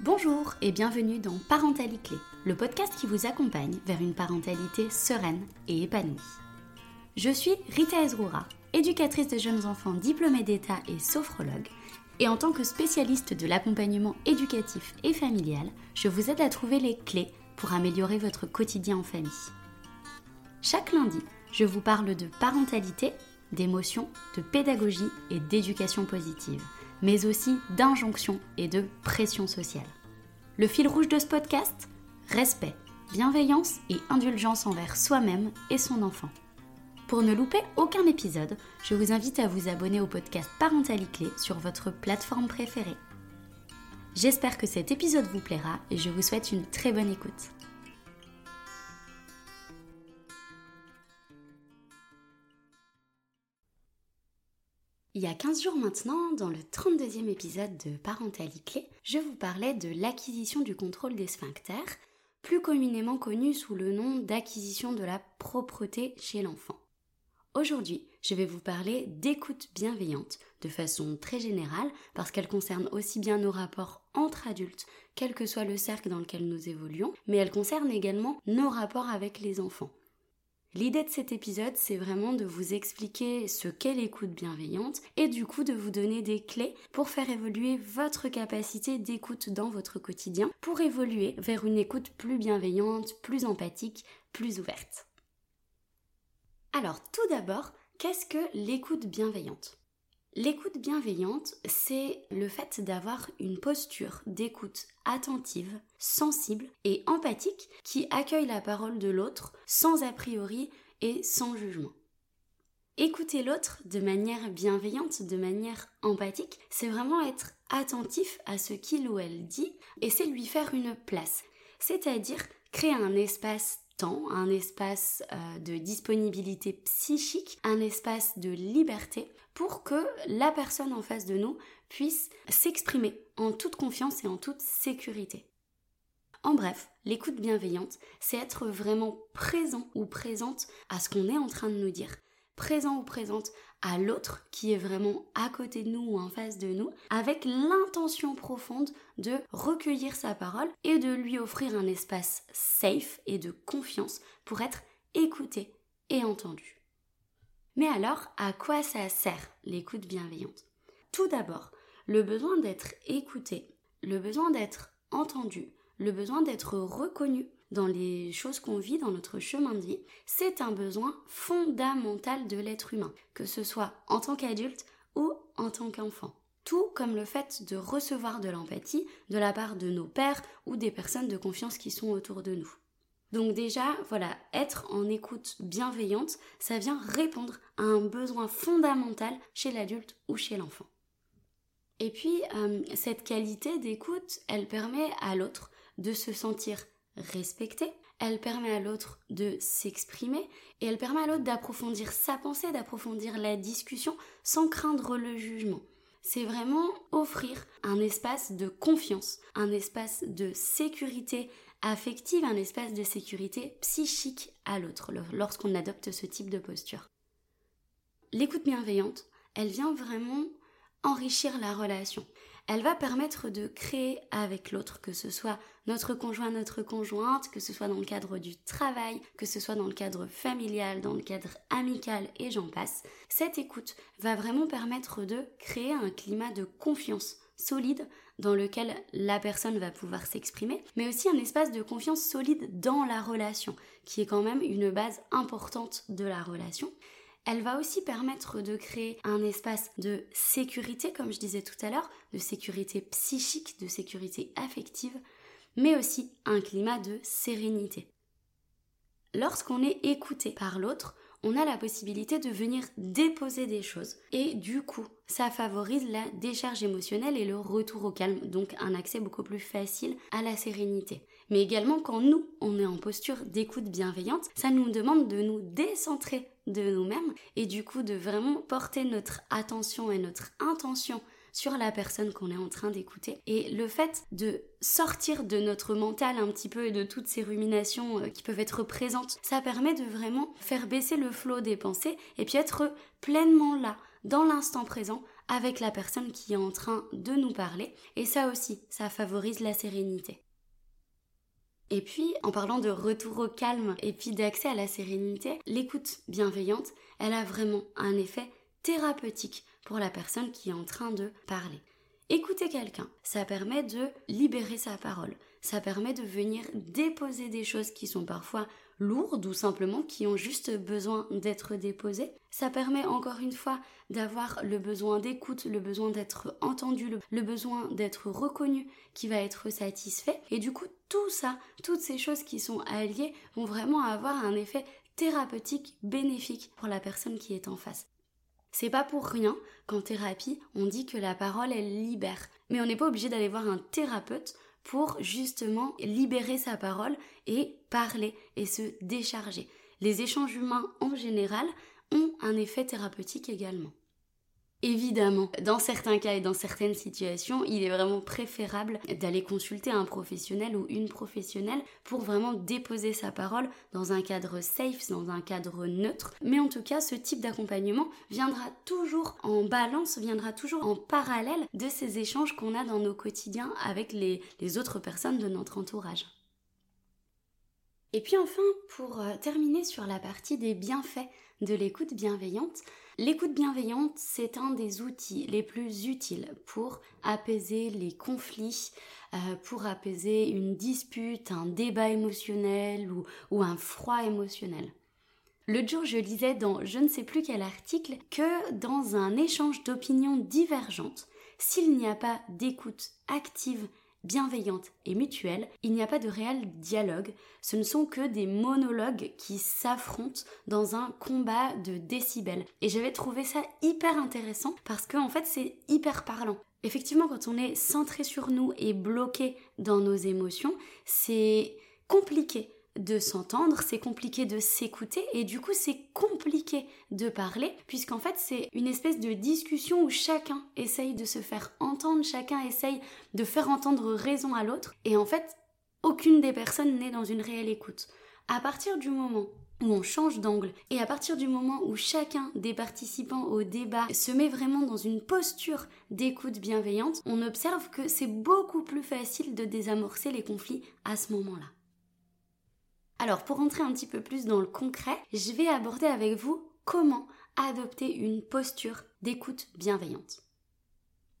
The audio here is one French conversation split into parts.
Bonjour et bienvenue dans Parentalité le podcast qui vous accompagne vers une parentalité sereine et épanouie. Je suis Rita Ezroura, éducatrice de jeunes enfants diplômée d'État et sophrologue, et en tant que spécialiste de l'accompagnement éducatif et familial, je vous aide à trouver les clés pour améliorer votre quotidien en famille. Chaque lundi, je vous parle de parentalité, d'émotion, de pédagogie et d'éducation positive, mais aussi d'injonction et de pression sociale. Le fil rouge de ce podcast Respect, bienveillance et indulgence envers soi-même et son enfant. Pour ne louper aucun épisode, je vous invite à vous abonner au podcast Parentalité sur votre plateforme préférée. J'espère que cet épisode vous plaira et je vous souhaite une très bonne écoute. Il y a 15 jours maintenant, dans le 32e épisode de Parentalité, je vous parlais de l'acquisition du contrôle des sphincters, plus communément connu sous le nom d'acquisition de la propreté chez l'enfant. Aujourd'hui, je vais vous parler d'écoute bienveillante de façon très générale parce qu'elle concerne aussi bien nos rapports entre adultes, quel que soit le cercle dans lequel nous évoluons, mais elle concerne également nos rapports avec les enfants. L'idée de cet épisode, c'est vraiment de vous expliquer ce qu'est l'écoute bienveillante et du coup de vous donner des clés pour faire évoluer votre capacité d'écoute dans votre quotidien, pour évoluer vers une écoute plus bienveillante, plus empathique, plus ouverte. Alors tout d'abord, qu'est-ce que l'écoute bienveillante? L'écoute bienveillante, c'est le fait d'avoir une posture d'écoute attentive, sensible et empathique qui accueille la parole de l'autre sans a priori et sans jugement. Écouter l'autre de manière bienveillante, de manière empathique, c'est vraiment être attentif à ce qu'il ou elle dit et c'est lui faire une place, c'est-à-dire créer un espace temps, un espace euh, de disponibilité psychique, un espace de liberté pour que la personne en face de nous puisse s'exprimer en toute confiance et en toute sécurité. En bref, l'écoute bienveillante, c'est être vraiment présent ou présente à ce qu'on est en train de nous dire, présent ou présente à l'autre qui est vraiment à côté de nous ou en face de nous, avec l'intention profonde de recueillir sa parole et de lui offrir un espace safe et de confiance pour être écouté et entendu. Mais alors, à quoi ça sert l'écoute bienveillante? Tout d'abord, le besoin d'être écouté, le besoin d'être entendu, le besoin d'être reconnu dans les choses qu'on vit dans notre chemin de vie, c'est un besoin fondamental de l'être humain, que ce soit en tant qu'adulte ou en tant qu'enfant. Tout comme le fait de recevoir de l'empathie de la part de nos pères ou des personnes de confiance qui sont autour de nous. Donc déjà, voilà, être en écoute bienveillante, ça vient répondre à un besoin fondamental chez l'adulte ou chez l'enfant. Et puis, euh, cette qualité d'écoute, elle permet à l'autre de se sentir respecté, elle permet à l'autre de s'exprimer et elle permet à l'autre d'approfondir sa pensée, d'approfondir la discussion sans craindre le jugement. C'est vraiment offrir un espace de confiance, un espace de sécurité affective, un espace de sécurité psychique à l'autre lorsqu'on adopte ce type de posture. L'écoute bienveillante, elle vient vraiment enrichir la relation elle va permettre de créer avec l'autre, que ce soit notre conjoint, notre conjointe, que ce soit dans le cadre du travail, que ce soit dans le cadre familial, dans le cadre amical et j'en passe. Cette écoute va vraiment permettre de créer un climat de confiance solide dans lequel la personne va pouvoir s'exprimer, mais aussi un espace de confiance solide dans la relation, qui est quand même une base importante de la relation. Elle va aussi permettre de créer un espace de sécurité, comme je disais tout à l'heure, de sécurité psychique, de sécurité affective, mais aussi un climat de sérénité. Lorsqu'on est écouté par l'autre, on a la possibilité de venir déposer des choses et du coup, ça favorise la décharge émotionnelle et le retour au calme, donc un accès beaucoup plus facile à la sérénité. Mais également quand nous, on est en posture d'écoute bienveillante, ça nous demande de nous décentrer de nous-mêmes et du coup de vraiment porter notre attention et notre intention sur la personne qu'on est en train d'écouter. Et le fait de sortir de notre mental un petit peu et de toutes ces ruminations euh, qui peuvent être présentes, ça permet de vraiment faire baisser le flot des pensées et puis être pleinement là, dans l'instant présent, avec la personne qui est en train de nous parler. Et ça aussi, ça favorise la sérénité. Et puis, en parlant de retour au calme et puis d'accès à la sérénité, l'écoute bienveillante, elle a vraiment un effet thérapeutique pour la personne qui est en train de parler. Écouter quelqu'un, ça permet de libérer sa parole, ça permet de venir déposer des choses qui sont parfois lourdes ou simplement qui ont juste besoin d'être déposées. Ça permet encore une fois d'avoir le besoin d'écoute, le besoin d'être entendu, le, besoin d'être reconnu qui va être satisfait. Et du coup, tout ça, toutes ces choses qui sont alliées vont vraiment avoir un effet thérapeutique bénéfique pour la personne qui est en face. C'est pas pour rien qu'en thérapie, on dit que la parole, elle libère. Mais on n'est pas obligé d'aller voir un thérapeute pour justement libérer sa parole et parler et se décharger. Les échanges humains en général ont un effet thérapeutique également. Évidemment, dans certains cas et dans certaines situations, il est vraiment préférable d'aller consulter un professionnel ou une professionnelle pour vraiment déposer sa parole dans un cadre safe, dans un cadre neutre. Mais en tout cas, ce type d'accompagnement viendra toujours en balance, viendra toujours en parallèle de ces échanges qu'on a dans nos quotidiens avec les, autres personnes de notre entourage. Et puis enfin, pour euh, terminer sur la partie des bienfaits de l'écoute bienveillante, L'écoute bienveillante, c'est un des outils les plus utiles pour apaiser les conflits, euh, pour apaiser une dispute, un débat émotionnel ou, ou un froid émotionnel. Le jour, je lisais dans je ne sais plus quel article que dans un échange d'opinions divergentes, s'il n'y a pas d'écoute active bienveillante et mutuelle, il n'y a pas de réel dialogue, ce ne sont que des monologues qui s'affrontent dans un combat de décibels. Et j'avais trouvé ça hyper intéressant parce qu'en en fait c'est hyper parlant. Effectivement, quand on est centré sur nous et bloqué dans nos émotions, c'est compliqué de s'entendre, c'est compliqué de s'écouter et du coup c'est compliqué de parler puisqu'en fait c'est une espèce de discussion où chacun essaye de se faire entendre, chacun essaye de faire entendre raison à l'autre et en fait aucune des personnes n'est dans une réelle écoute. À partir du moment où on change d'angle et à partir du moment où chacun des participants au débat se met vraiment dans une posture d'écoute bienveillante, on observe que c'est beaucoup plus facile de désamorcer les conflits à ce moment-là. Alors pour entrer un petit peu plus dans le concret, je vais aborder avec vous comment adopter une posture d'écoute bienveillante.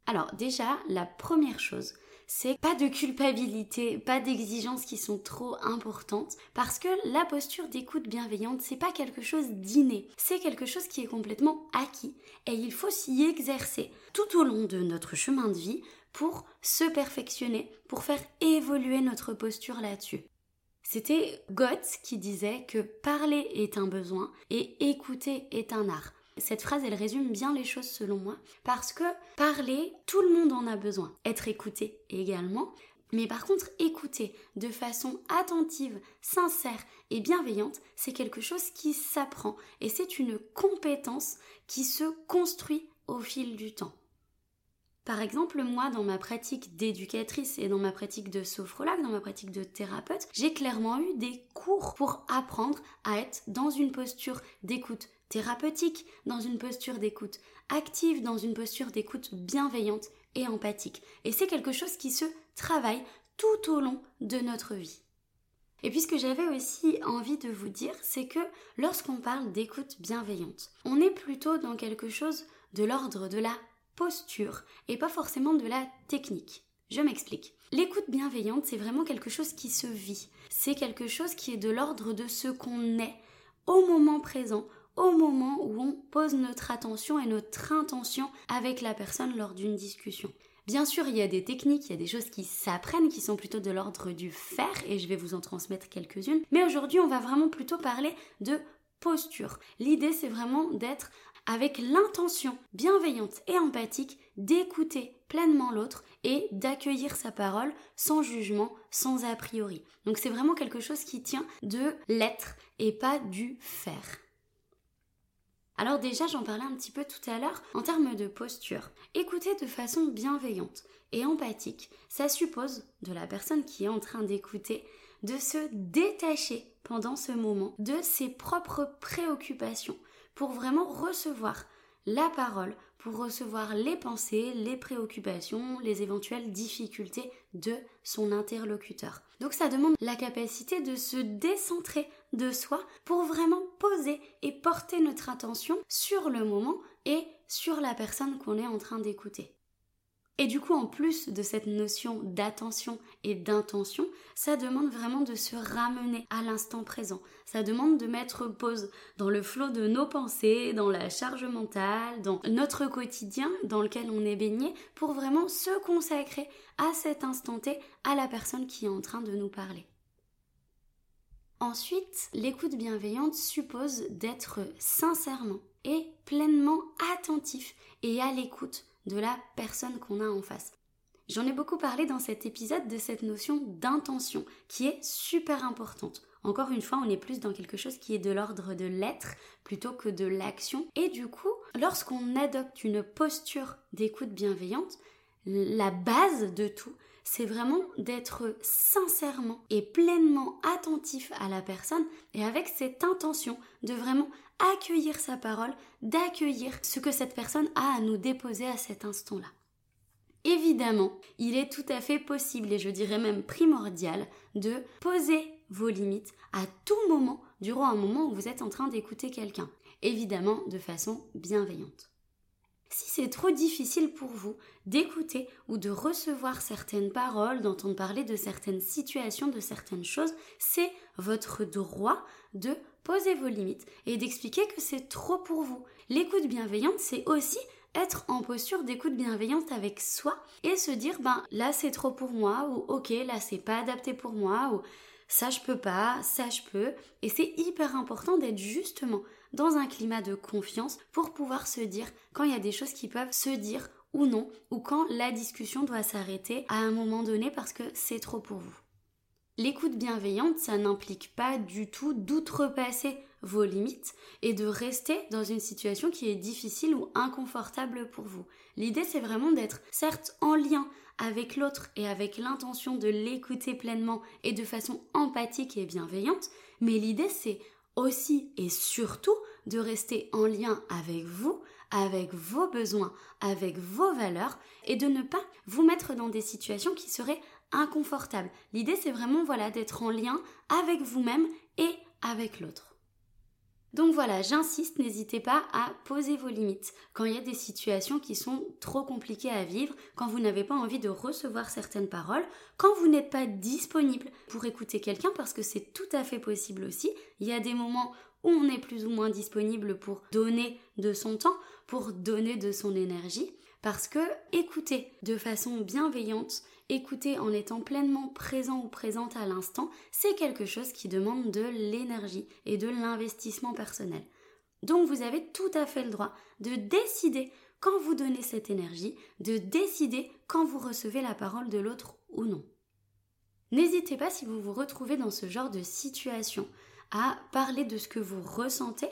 Alors déjà, la première chose, c'est pas de culpabilité, pas d'exigences qui sont trop importantes, parce que la posture d'écoute bienveillante, c'est pas quelque chose d'inné, c'est quelque chose qui est complètement acquis, et il faut s'y exercer tout au long de notre chemin de vie pour se perfectionner, pour faire évoluer notre posture là-dessus. C'était Goethe qui disait que parler est un besoin et écouter est un art. Cette phrase, elle résume bien les choses selon moi, parce que parler, tout le monde en a besoin. Être écouté également. Mais par contre, écouter de façon attentive, sincère et bienveillante, c'est quelque chose qui s'apprend et c'est une compétence qui se construit au fil du temps. Par exemple, moi, dans ma pratique d'éducatrice et dans ma pratique de sophrologue, dans ma pratique de thérapeute, j'ai clairement eu des cours pour apprendre à être dans une posture d'écoute thérapeutique, dans une posture d'écoute active, dans une posture d'écoute bienveillante et empathique. Et c'est quelque chose qui se travaille tout au long de notre vie. Et puis ce que j'avais aussi envie de vous dire, c'est que lorsqu'on parle d'écoute bienveillante, on est plutôt dans quelque chose de l'ordre de la posture et pas forcément de la technique. Je m'explique. L'écoute bienveillante, c'est vraiment quelque chose qui se vit. C'est quelque chose qui est de l'ordre de ce qu'on est au moment présent, au moment où on pose notre attention et notre intention avec la personne lors d'une discussion. Bien sûr, il y a des techniques, il y a des choses qui s'apprennent, qui sont plutôt de l'ordre du faire, et je vais vous en transmettre quelques-unes. Mais aujourd'hui, on va vraiment plutôt parler de posture. L'idée, c'est vraiment d'être avec l'intention bienveillante et empathique d'écouter pleinement l'autre et d'accueillir sa parole sans jugement, sans a priori. Donc c'est vraiment quelque chose qui tient de l'être et pas du faire. Alors déjà, j'en parlais un petit peu tout à l'heure en termes de posture. Écouter de façon bienveillante et empathique, ça suppose de la personne qui est en train d'écouter de se détacher pendant ce moment de ses propres préoccupations, pour vraiment recevoir la parole, pour recevoir les pensées, les préoccupations, les éventuelles difficultés de son interlocuteur. Donc ça demande la capacité de se décentrer de soi pour vraiment poser et porter notre attention sur le moment et sur la personne qu'on est en train d'écouter. Et du coup, en plus de cette notion d'attention et d'intention, ça demande vraiment de se ramener à l'instant présent. Ça demande de mettre pause dans le flot de nos pensées, dans la charge mentale, dans notre quotidien dans lequel on est baigné, pour vraiment se consacrer à cet instant T, à la personne qui est en train de nous parler. Ensuite, l'écoute bienveillante suppose d'être sincèrement et pleinement attentif et à l'écoute de la personne qu'on a en face. J'en ai beaucoup parlé dans cet épisode de cette notion d'intention qui est super importante. Encore une fois, on est plus dans quelque chose qui est de l'ordre de l'être plutôt que de l'action. Et du coup, lorsqu'on adopte une posture d'écoute bienveillante, la base de tout, c'est vraiment d'être sincèrement et pleinement attentif à la personne et avec cette intention de vraiment accueillir sa parole, d'accueillir ce que cette personne a à nous déposer à cet instant-là. Évidemment, il est tout à fait possible et je dirais même primordial de poser vos limites à tout moment durant un moment où vous êtes en train d'écouter quelqu'un. Évidemment de façon bienveillante. Si c'est trop difficile pour vous d'écouter ou de recevoir certaines paroles, d'entendre parler de certaines situations, de certaines choses, c'est votre droit de poser vos limites et d'expliquer que c'est trop pour vous. L'écoute bienveillante, c'est aussi être en posture d'écoute bienveillante avec soi et se dire ben là c'est trop pour moi ou ok là c'est pas adapté pour moi ou ça je peux pas, ça je peux et c'est hyper important d'être justement dans un climat de confiance pour pouvoir se dire quand il y a des choses qui peuvent se dire ou non ou quand la discussion doit s'arrêter à un moment donné parce que c'est trop pour vous. L'écoute bienveillante, ça n'implique pas du tout d'outrepasser vos limites et de rester dans une situation qui est difficile ou inconfortable pour vous. L'idée, c'est vraiment d'être certes en lien avec l'autre et avec l'intention de l'écouter pleinement et de façon empathique et bienveillante, mais l'idée, c'est aussi et surtout de rester en lien avec vous, avec vos besoins, avec vos valeurs et de ne pas vous mettre dans des situations qui seraient inconfortable. L'idée c'est vraiment voilà d'être en lien avec vous-même et avec l'autre. Donc voilà, j'insiste, n'hésitez pas à poser vos limites quand il y a des situations qui sont trop compliquées à vivre, quand vous n'avez pas envie de recevoir certaines paroles, quand vous n'êtes pas disponible pour écouter quelqu'un parce que c'est tout à fait possible aussi. Il y a des moments où on est plus ou moins disponible pour donner de son temps, pour donner de son énergie, parce que écouter de façon bienveillante, écouter en étant pleinement présent ou présente à l'instant, c'est quelque chose qui demande de l'énergie et de l'investissement personnel. Donc vous avez tout à fait le droit de décider quand vous donnez cette énergie, de décider quand vous recevez la parole de l'autre ou non. N'hésitez pas si vous vous retrouvez dans ce genre de situation à parler de ce que vous ressentez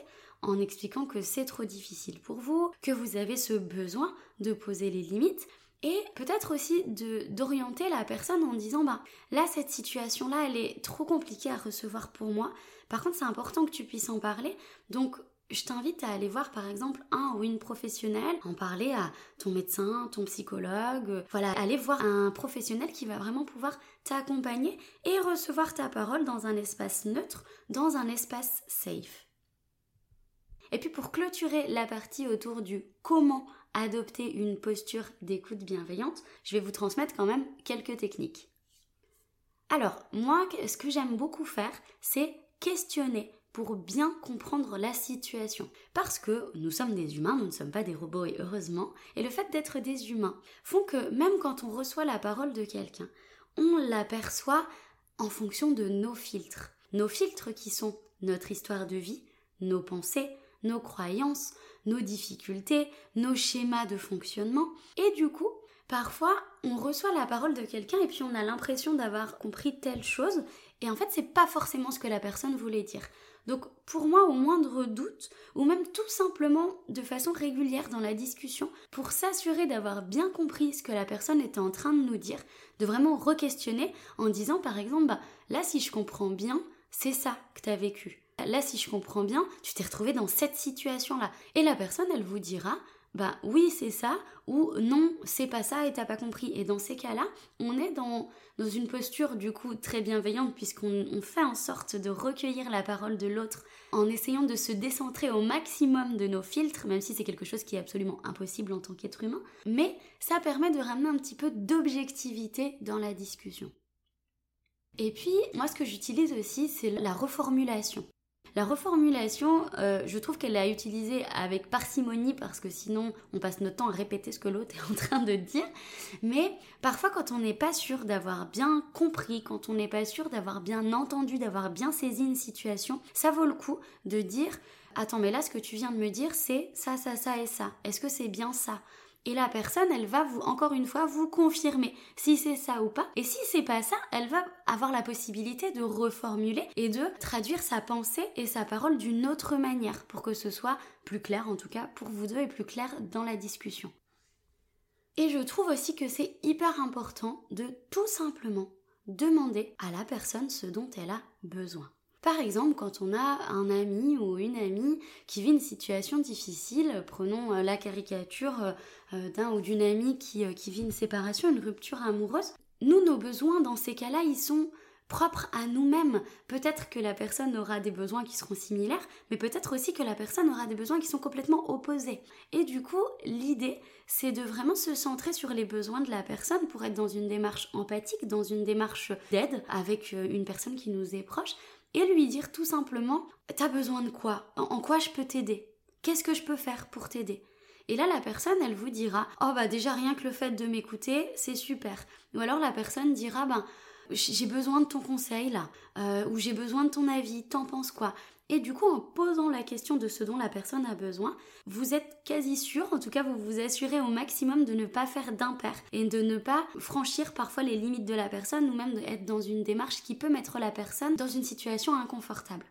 en expliquant que c'est trop difficile pour vous, que vous avez ce besoin de poser les limites et peut-être aussi d'orienter la personne en disant bah là cette situation là elle est trop compliquée à recevoir pour moi par contre c'est important que tu puisses en parler donc je t'invite à aller voir par exemple un ou une professionnelle, en parler à ton médecin, ton psychologue, voilà, aller voir un professionnel qui va vraiment pouvoir t'accompagner et recevoir ta parole dans un espace neutre, dans un espace safe. Et puis pour clôturer la partie autour du comment adopter une posture d'écoute bienveillante, je vais vous transmettre quand même quelques techniques. Alors, moi, ce que j'aime beaucoup faire, c'est questionner pour bien comprendre la situation. Parce que nous sommes des humains, nous ne sommes pas des robots et heureusement, et le fait d'être des humains font que même quand on reçoit la parole de quelqu'un, on l'aperçoit en fonction de nos filtres. Nos filtres qui sont notre histoire de vie, nos pensées, nos croyances, nos difficultés, nos schémas de fonctionnement. Et du coup, parfois, on reçoit la parole de quelqu'un et puis on a l'impression d'avoir compris telle chose et en fait, c'est pas forcément ce que la personne voulait dire. Donc, pour moi, au moindre doute, ou même tout simplement de façon régulière dans la discussion, pour s'assurer d'avoir bien compris ce que la personne était en train de nous dire, de vraiment re-questionner en disant par exemple, bah, là, si je comprends bien, c'est ça que tu as vécu là si je comprends bien, tu t'es retrouvé dans cette situation-là. Et la personne, elle vous dira, bah oui c'est ça ou non c'est pas ça et t'as pas compris et dans ces cas-là on est dans dans une posture du coup très bienveillante puisqu'on fait en sorte de recueillir la parole de l'autre en essayant de se décentrer au maximum de nos filtres même si c'est quelque chose qui est absolument impossible en tant qu'être humain mais ça permet de ramener un petit peu d'objectivité dans la discussion et puis, moi, ce que j'utilise aussi, c'est la reformulation. La reformulation, euh, je trouve qu'elle a utilisée avec parcimonie parce que sinon on passe notre temps à répéter ce que l'autre est en train de dire. Mais parfois quand on n'est pas sûr d'avoir bien compris, quand on n'est pas sûr d'avoir bien entendu, d'avoir bien saisi une situation, ça vaut le coup de dire Attends, mais là ce que tu viens de me dire c'est ça, ça, ça et ça. Est-ce que c'est bien ça? Et la personne, elle va vous, encore une fois, vous confirmer si c'est ça ou pas. Et si c'est pas ça, elle va avoir la possibilité de reformuler et de traduire sa pensée et sa parole d'une autre manière pour que ce soit plus clair, en tout cas pour vous deux, et plus clair dans la discussion. Et je trouve aussi que c'est hyper important de tout simplement demander à la personne ce dont elle a besoin. Par exemple, quand on a un ami ou une amie qui vit une situation difficile, prenons euh, la caricature euh, euh, d'un ou d'une amie qui, vit une séparation, une rupture amoureuse, nous, nos besoins dans ces cas-là, ils sont propres à nous-mêmes. Peut-être que la personne aura des besoins qui seront similaires, mais peut-être aussi que la personne aura des besoins qui sont complètement opposés. Et du coup, l'idée, c'est de vraiment se centrer sur les besoins de la personne pour être dans une démarche empathique, dans une démarche d'aide avec une personne qui nous est proche, et lui dire tout simplement T'as besoin de quoi? En quoi je peux t'aider? Qu'est-ce que je peux faire pour t'aider? Et là, la personne, elle vous dira Oh, bah, déjà, rien que le fait de m'écouter, c'est super. Ou alors, la personne dira Ben, j'ai besoin de ton conseil là, euh, ou j'ai besoin de ton avis, t'en penses quoi? Et du coup, en posant la question de ce dont la personne a besoin, vous êtes quasi sûr, en tout cas vous vous assurez au maximum de ne pas faire d'impair et de ne pas franchir parfois les limites de la personne ou même d'être dans une démarche qui peut mettre la personne dans une situation inconfortable.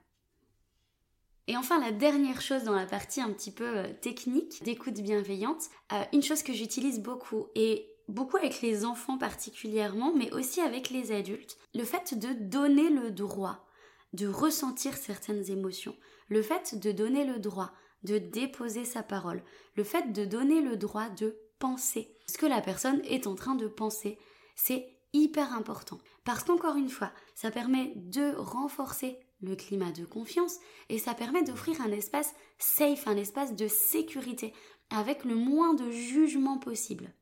Et enfin, la dernière chose dans la partie un petit peu euh, technique d'écoute bienveillante, euh, une chose que j'utilise beaucoup et beaucoup avec les enfants particulièrement, mais aussi avec les adultes, le fait de donner le droit de ressentir certaines émotions, le fait de donner le droit de déposer sa parole, le fait de donner le droit de penser ce que la personne est en train de penser, c'est hyper important. Parce qu'encore une fois, ça permet de renforcer le climat de confiance et ça permet d'offrir un espace safe, un espace de sécurité, avec le moins de jugement possible.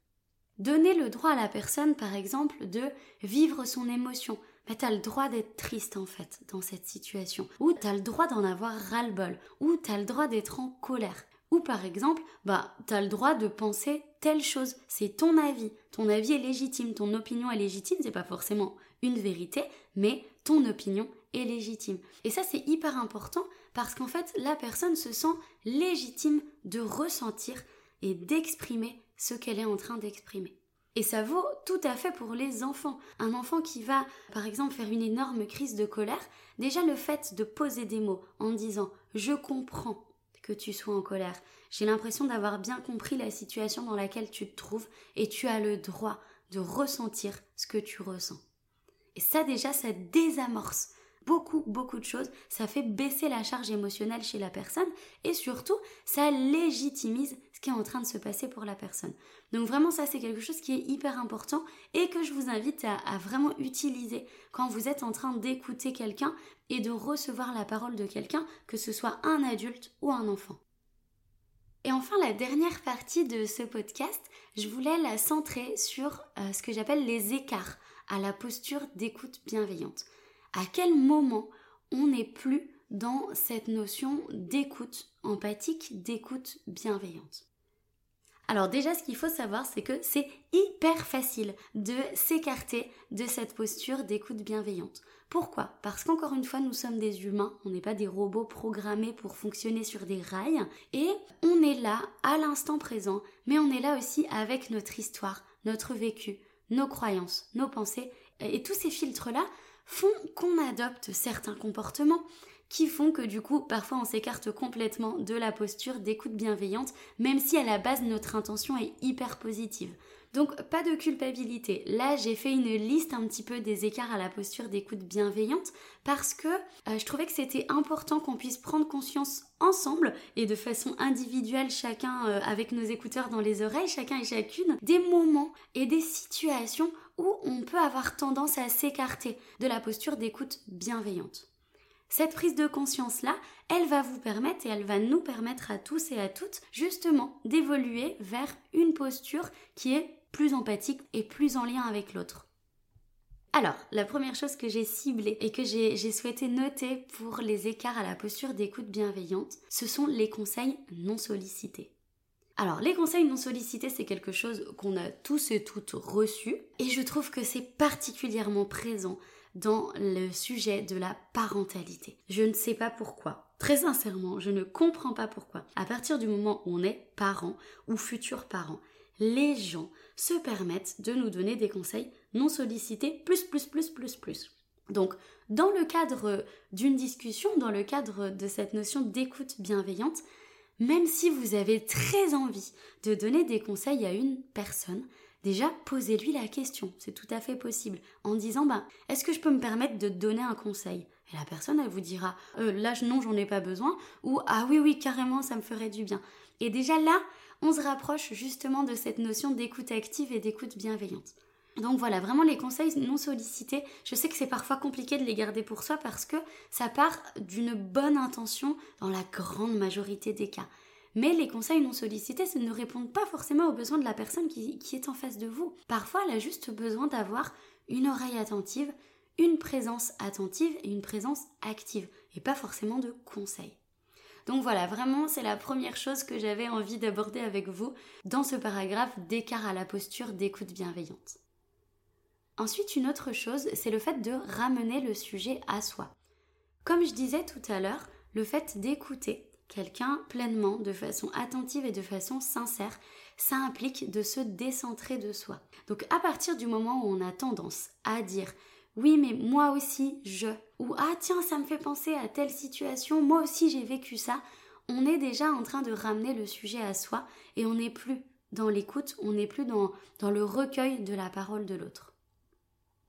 Donner le droit à la personne, par exemple, de vivre son émotion, t'as le droit d'être triste en fait dans cette situation, ou t'as le droit d'en avoir ras-le-bol, ou t'as le droit d'être en colère. Ou par exemple, bah, t'as le droit de penser telle chose. C'est ton avis. Ton avis est légitime. Ton opinion est légitime. C'est pas forcément une vérité, mais ton opinion est légitime. Et ça, c'est hyper important parce qu'en fait, la personne se sent légitime de ressentir et d'exprimer ce qu'elle est en train d'exprimer. Et ça vaut tout à fait pour les enfants. Un enfant qui va, par exemple, faire une énorme crise de colère, déjà le fait de poser des mots en disant je comprends que tu sois en colère, j'ai l'impression d'avoir bien compris la situation dans laquelle tu te trouves et tu as le droit de ressentir ce que tu ressens. Et ça déjà, ça désamorce beaucoup, beaucoup de choses. Ça fait baisser la charge émotionnelle chez la personne et surtout, ça légitimise ce qui est en train de se passer pour la personne. Donc vraiment, ça, c'est quelque chose qui est hyper important et que je vous invite à, vraiment utiliser quand vous êtes en train d'écouter quelqu'un et de recevoir la parole de quelqu'un, que ce soit un adulte ou un enfant. Et enfin, la dernière partie de ce podcast, je voulais la centrer sur euh, ce que j'appelle les écarts à la posture d'écoute bienveillante à quel moment on n'est plus dans cette notion d'écoute empathique, d'écoute bienveillante? Alors déjà, ce qu'il faut savoir, c'est que c'est hyper facile de s'écarter de cette posture d'écoute bienveillante. Pourquoi? Parce qu'encore une fois, nous sommes des humains, on n'est pas des robots programmés pour fonctionner sur des rails, et on est là à l'instant présent, mais on est là aussi avec notre histoire, notre vécu, nos croyances, nos pensées, et tous ces filtres-là font qu'on adopte certains comportements qui font que du coup parfois on s'écarte complètement de la posture d'écoute bienveillante même si à la base notre intention est hyper positive. Donc pas de culpabilité. Là, j'ai fait une liste un petit peu des écarts à la posture d'écoute bienveillante parce que euh, je trouvais que c'était important qu'on puisse prendre conscience ensemble et de façon individuelle, chacun euh, avec nos écouteurs dans les oreilles, chacun et chacune, des moments et des situations où on peut avoir tendance à s'écarter de la posture d'écoute bienveillante. Cette prise de conscience-là, elle va vous permettre et elle va nous permettre à tous et à toutes justement d'évoluer vers une posture qui est plus empathique et plus en lien avec l'autre. Alors, la première chose que j'ai ciblée et que j'ai souhaité noter pour les écarts à la posture d'écoute bienveillante, ce sont les conseils non sollicités. Alors, les conseils non sollicités, c'est quelque chose qu'on a tous et toutes reçus, et je trouve que c'est particulièrement présent dans le sujet de la parentalité. Je ne sais pas pourquoi. Très sincèrement, je ne comprends pas pourquoi. À partir du moment où on est parent ou futur parent, les gens se permettent de nous donner des conseils non sollicités plus plus plus plus plus. Donc, dans le cadre d'une discussion, dans le cadre de cette notion d'écoute bienveillante, même si vous avez très envie de donner des conseils à une personne, déjà posez-lui la question, c'est tout à fait possible, en disant bah, est-ce que je peux me permettre de donner un conseil? Et la personne, elle vous dira euh, là, non, j'en ai pas besoin, ou ah oui, oui, carrément, ça me ferait du bien. Et déjà là, on se rapproche justement de cette notion d'écoute active et d'écoute bienveillante. Donc voilà, vraiment les conseils non sollicités, je sais que c'est parfois compliqué de les garder pour soi parce que ça part d'une bonne intention dans la grande majorité des cas. Mais les conseils non sollicités, ça ne répondent pas forcément aux besoins de la personne qui, qui est en face de vous. Parfois, elle a juste besoin d'avoir une oreille attentive, une présence attentive et une présence active, et pas forcément de conseils. Donc voilà, vraiment, c'est la première chose que j'avais envie d'aborder avec vous dans ce paragraphe d'écart à la posture d'écoute bienveillante. Ensuite, une autre chose, c'est le fait de ramener le sujet à soi. Comme je disais tout à l'heure, le fait d'écouter, quelqu'un pleinement, de façon attentive et de façon sincère, ça implique de se décentrer de soi. Donc à partir du moment où on a tendance à dire oui mais moi aussi je ou ah tiens ça me fait penser à telle situation, moi aussi j'ai vécu ça, on est déjà en train de ramener le sujet à soi et on n'est plus dans l'écoute, on n'est plus dans, dans le recueil de la parole de l'autre.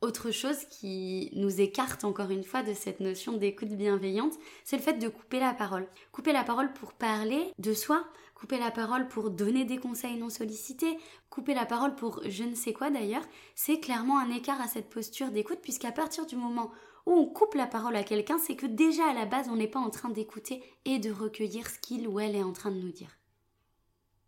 Autre chose qui nous écarte encore une fois de cette notion d'écoute bienveillante, c'est le fait de couper la parole. Couper la parole pour parler de soi, couper la parole pour donner des conseils non sollicités, couper la parole pour je ne sais quoi d'ailleurs, c'est clairement un écart à cette posture d'écoute puisqu'à partir du moment où on coupe la parole à quelqu'un, c'est que déjà à la base on n'est pas en train d'écouter et de recueillir ce qu'il ou elle est en train de nous dire.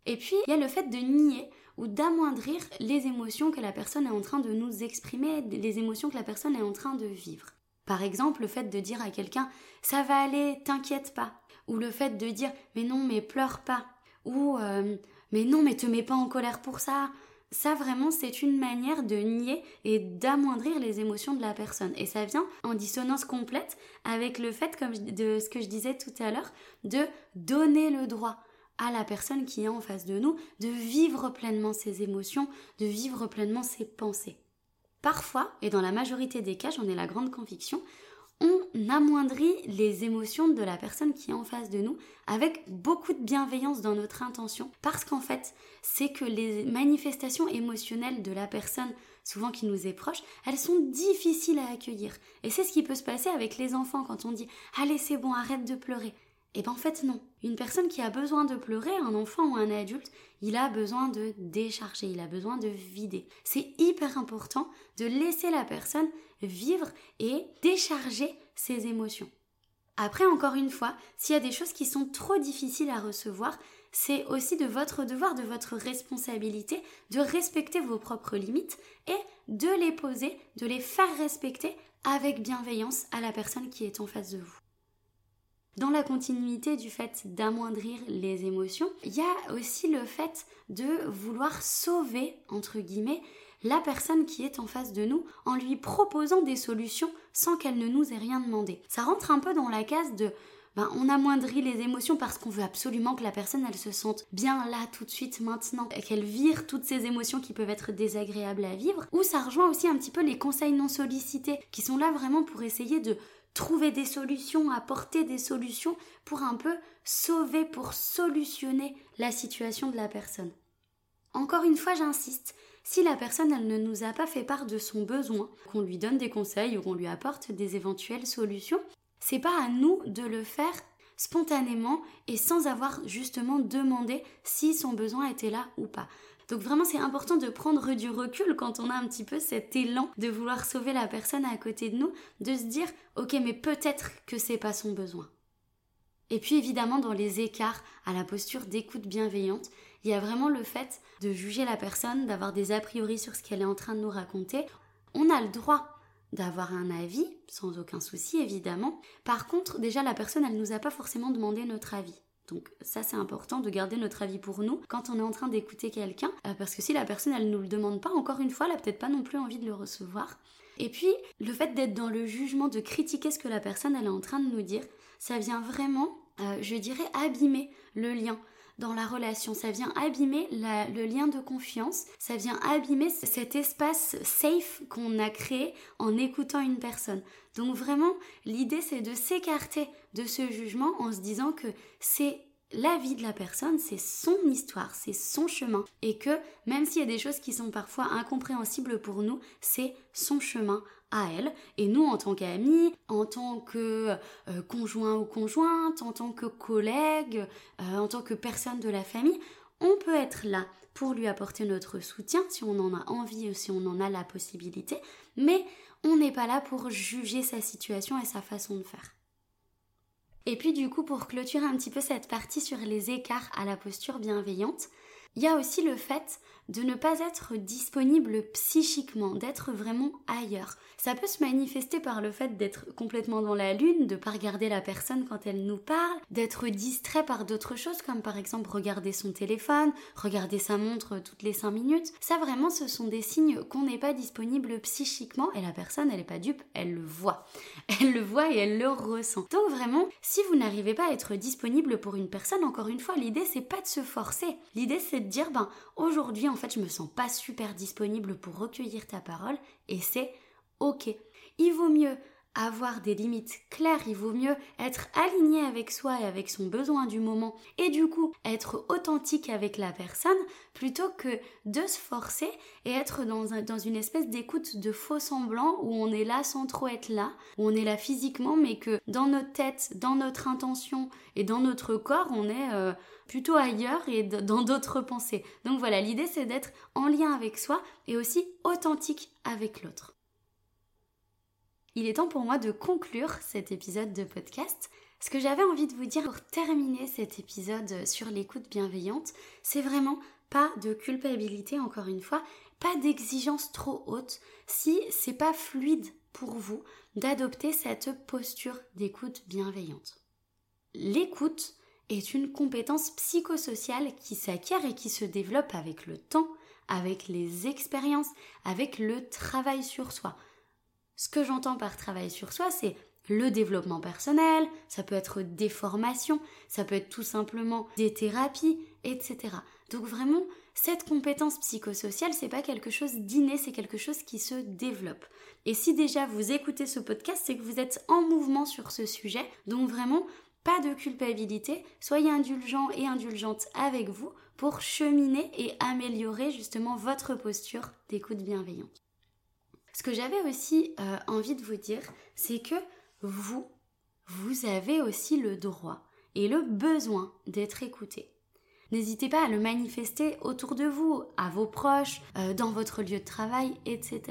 Et puis il y a le fait de nier ou d'amoindrir les émotions que la personne est en train de nous exprimer, les émotions que la personne est en train de vivre. Par exemple, le fait de dire à quelqu'un ça va aller, t'inquiète pas, ou le fait de dire mais non, mais pleure pas, ou euh, mais non, mais te mets pas en colère pour ça. Ça vraiment, c'est une manière de nier et d'amoindrir les émotions de la personne. Et ça vient en dissonance complète avec le fait, comme de ce que je disais tout à l'heure, de donner le droit à la personne qui est en face de nous de vivre pleinement ses émotions, de vivre pleinement ses pensées. Parfois, et dans la majorité des cas, j'en ai la grande conviction, on amoindrit les émotions de la personne qui est en face de nous avec beaucoup de bienveillance dans notre intention parce qu'en fait, c'est que les manifestations émotionnelles de la personne souvent qui nous est proche, elles sont difficiles à accueillir. Et c'est ce qui peut se passer avec les enfants quand on dit Allez, c'est bon, arrête de pleurer. Et eh bien en fait non. Une personne qui a besoin de pleurer, un enfant ou un adulte, il a besoin de décharger, il a besoin de vider. C'est hyper important de laisser la personne vivre et décharger ses émotions. Après, encore une fois, s'il y a des choses qui sont trop difficiles à recevoir, c'est aussi de votre devoir, de votre responsabilité de respecter vos propres limites et de les poser, de les faire respecter avec bienveillance à la personne qui est en face de vous. Dans la continuité du fait d'amoindrir les émotions, il y a aussi le fait de vouloir sauver, entre guillemets, la personne qui est en face de nous en lui proposant des solutions sans qu'elle ne nous ait rien demandé. Ça rentre un peu dans la case de ben, on amoindrit les émotions parce qu'on veut absolument que la personne elle se sente bien là tout de suite maintenant, qu'elle vire toutes ces émotions qui peuvent être désagréables à vivre. Ou ça rejoint aussi un petit peu les conseils non sollicités qui sont là vraiment pour essayer de trouver des solutions, apporter des solutions pour un peu sauver, pour solutionner la situation de la personne. Encore une fois, j'insiste, si la personne elle ne nous a pas fait part de son besoin, qu'on lui donne des conseils ou qu'on lui apporte des éventuelles solutions, c'est pas à nous de le faire spontanément et sans avoir justement demandé si son besoin était là ou pas. Donc vraiment c'est important de prendre du recul quand on a un petit peu cet élan de vouloir sauver la personne à côté de nous, de se dire ok mais peut-être que c'est pas son besoin. Et puis évidemment dans les écarts à la posture d'écoute bienveillante, il y a vraiment le fait de juger la personne, d'avoir des a priori sur ce qu'elle est en train de nous raconter. On a le droit d'avoir un avis, sans aucun souci évidemment. Par contre, déjà la personne, elle nous a pas forcément demandé notre avis. Donc ça c'est important de garder notre avis pour nous quand on est en train d'écouter quelqu'un, euh, parce que si la personne elle nous le demande pas, encore une fois, elle a peut-être pas non plus envie de le recevoir. Et puis le fait d'être dans le jugement, de critiquer ce que la personne elle est en train de nous dire, ça vient vraiment, euh, je dirais, abîmer le lien dans la relation. Ça vient abîmer le lien de confiance. Ça vient abîmer cet espace safe qu'on a créé en écoutant une personne. Donc vraiment, l'idée c'est de s'écarter de ce jugement en se disant que c'est la vie de la personne, c'est son histoire, c'est son chemin. Et que même s'il y a des choses qui sont parfois incompréhensibles pour nous, c'est son chemin elle. Et nous, en tant qu'amis, en tant que euh, conjoint ou conjointe, en tant que collègue, euh, en tant que personne de la famille, on peut être là pour lui apporter notre soutien si on en a envie ou si on en a la possibilité, mais on n'est pas là pour juger sa situation et sa façon de faire. Et puis du coup, pour clôturer un petit peu cette partie sur les écarts à la posture bienveillante, il y a aussi le fait de ne pas être disponible psychiquement, d'être vraiment ailleurs. Ça peut se manifester par le fait d'être complètement dans la lune, de pas regarder la personne quand elle nous parle, d'être distrait par d'autres choses comme par exemple regarder son téléphone, regarder sa montre toutes les 5 minutes. Ça vraiment ce sont des signes qu'on n'est pas disponible psychiquement et la personne elle n'est pas dupe, elle le voit. Elle le voit et elle le ressent. Donc vraiment, si vous n'arrivez pas à être disponible pour une personne, encore une fois, l'idée c'est pas de se forcer. L'idée c'est de dire ben aujourd'hui en fait je me sens pas super disponible pour recueillir ta parole et c'est ok. Il vaut mieux avoir des limites claires, il vaut mieux être aligné avec soi et avec son besoin du moment et du coup être authentique avec la personne plutôt que de se forcer et être dans, une espèce d'écoute de faux semblant où on est là sans trop être là, où on est là physiquement mais que dans notre tête, dans notre intention et dans notre corps on est euh, plutôt ailleurs et dans d'autres pensées. Donc voilà, l'idée c'est d'être en lien avec soi et aussi authentique avec l'autre. Il est temps pour moi de conclure cet épisode de podcast. Ce que j'avais envie de vous dire pour terminer cet épisode sur l'écoute bienveillante, c'est vraiment pas de culpabilité encore une fois, pas d'exigence trop haute si c'est pas fluide pour vous d'adopter cette posture d'écoute bienveillante. L'écoute est une compétence psychosociale qui s'acquiert et qui se développe avec le temps, avec les expériences, avec le travail sur soi. Ce que j'entends par travail sur soi, c'est le développement personnel, ça peut être des formations, ça peut être tout simplement des thérapies, etc. Donc vraiment, cette compétence psychosociale, c'est pas quelque chose d'inné, c'est quelque chose qui se développe. Et si déjà vous écoutez ce podcast, c'est que vous êtes en mouvement sur ce sujet. Donc vraiment, pas de culpabilité, soyez indulgents et indulgentes avec vous pour cheminer et améliorer justement votre posture d'écoute bienveillante. Ce que j'avais aussi euh, envie de vous dire, c'est que vous, vous avez aussi le droit et le besoin d'être écouté. N'hésitez pas à le manifester autour de vous, à vos proches, euh, dans votre lieu de travail, etc.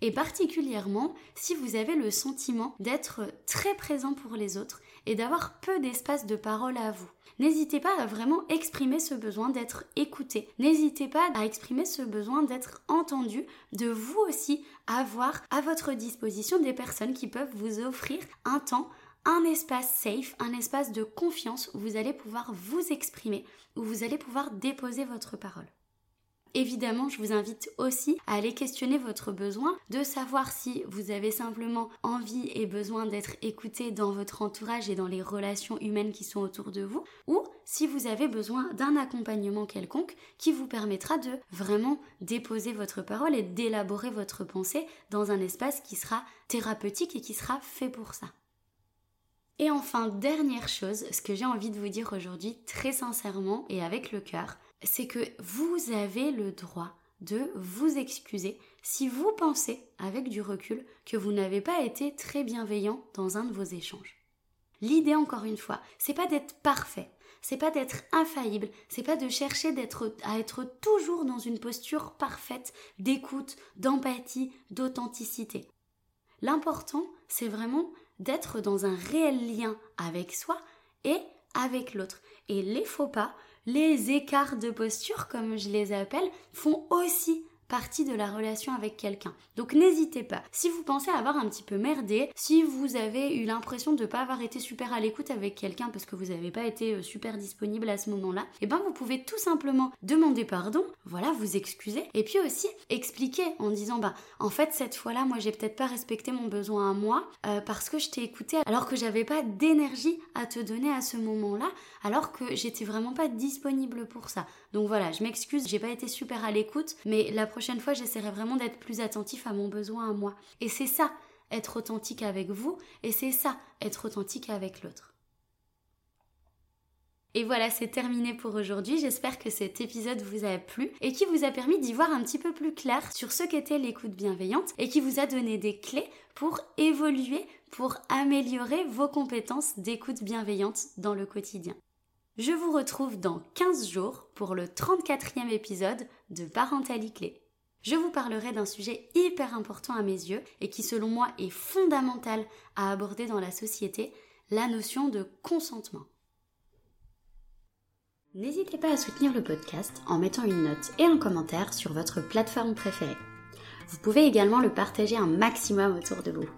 Et particulièrement si vous avez le sentiment d'être très présent pour les autres et d'avoir peu d'espace de parole à vous. N'hésitez pas à vraiment exprimer ce besoin d'être écouté. N'hésitez pas à exprimer ce besoin d'être entendu, de vous aussi avoir à votre disposition des personnes qui peuvent vous offrir un temps un espace safe, un espace de confiance où vous allez pouvoir vous exprimer, où vous allez pouvoir déposer votre parole. Évidemment, je vous invite aussi à aller questionner votre besoin, de savoir si vous avez simplement envie et besoin d'être écouté dans votre entourage et dans les relations humaines qui sont autour de vous, ou si vous avez besoin d'un accompagnement quelconque qui vous permettra de vraiment déposer votre parole et d'élaborer votre pensée dans un espace qui sera thérapeutique et qui sera fait pour ça. Et enfin, dernière chose, ce que j'ai envie de vous dire aujourd'hui très sincèrement et avec le cœur, c'est que vous avez le droit de vous excuser si vous pensez, avec du recul, que vous n'avez pas été très bienveillant dans un de vos échanges. L'idée, encore une fois, c'est pas d'être parfait, c'est pas d'être infaillible, c'est pas de chercher à être toujours dans une posture parfaite d'écoute, d'empathie, d'authenticité. L'important, c'est vraiment d'être dans un réel lien avec soi et avec l'autre. Et les faux pas, les écarts de posture, comme je les appelle, font aussi partie de la relation avec quelqu'un. Donc n'hésitez pas. Si vous pensez avoir un petit peu merdé, si vous avez eu l'impression de ne pas avoir été super à l'écoute avec quelqu'un parce que vous n'avez pas été euh, super disponible à ce moment-là, eh ben vous pouvez tout simplement demander pardon, voilà, vous excuser, et puis aussi expliquer en disant bah en fait cette fois-là moi j'ai peut-être pas respecté mon besoin à moi euh, parce que je t'ai écouté alors que j'avais pas d'énergie à te donner à ce moment-là, alors que j'étais vraiment pas disponible pour ça. Donc voilà, je m'excuse, j'ai pas été super à l'écoute, mais la prochaine fois, j'essaierai vraiment d'être plus attentif à mon besoin à moi. Et c'est ça, être authentique avec vous, et c'est ça, être authentique avec l'autre. Et voilà, c'est terminé pour aujourd'hui. J'espère que cet épisode vous a plu et qui vous a permis d'y voir un petit peu plus clair sur ce qu'était l'écoute bienveillante et qui vous a donné des clés pour évoluer, pour améliorer vos compétences d'écoute bienveillante dans le quotidien. Je vous retrouve dans 15 jours pour le 34e épisode de Parentalité Clé. Je vous parlerai d'un sujet hyper important à mes yeux et qui selon moi est fondamental à aborder dans la société, la notion de consentement. N'hésitez pas à soutenir le podcast en mettant une note et un commentaire sur votre plateforme préférée. Vous pouvez également le partager un maximum autour de vous.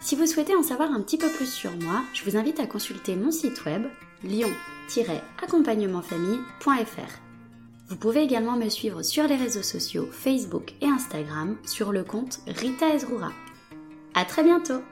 Si vous souhaitez en savoir un petit peu plus sur moi, je vous invite à consulter mon site web lion-accompagnementfamille.fr. Vous pouvez également me suivre sur les réseaux sociaux Facebook et Instagram sur le compte Rita Ezrura. À très bientôt!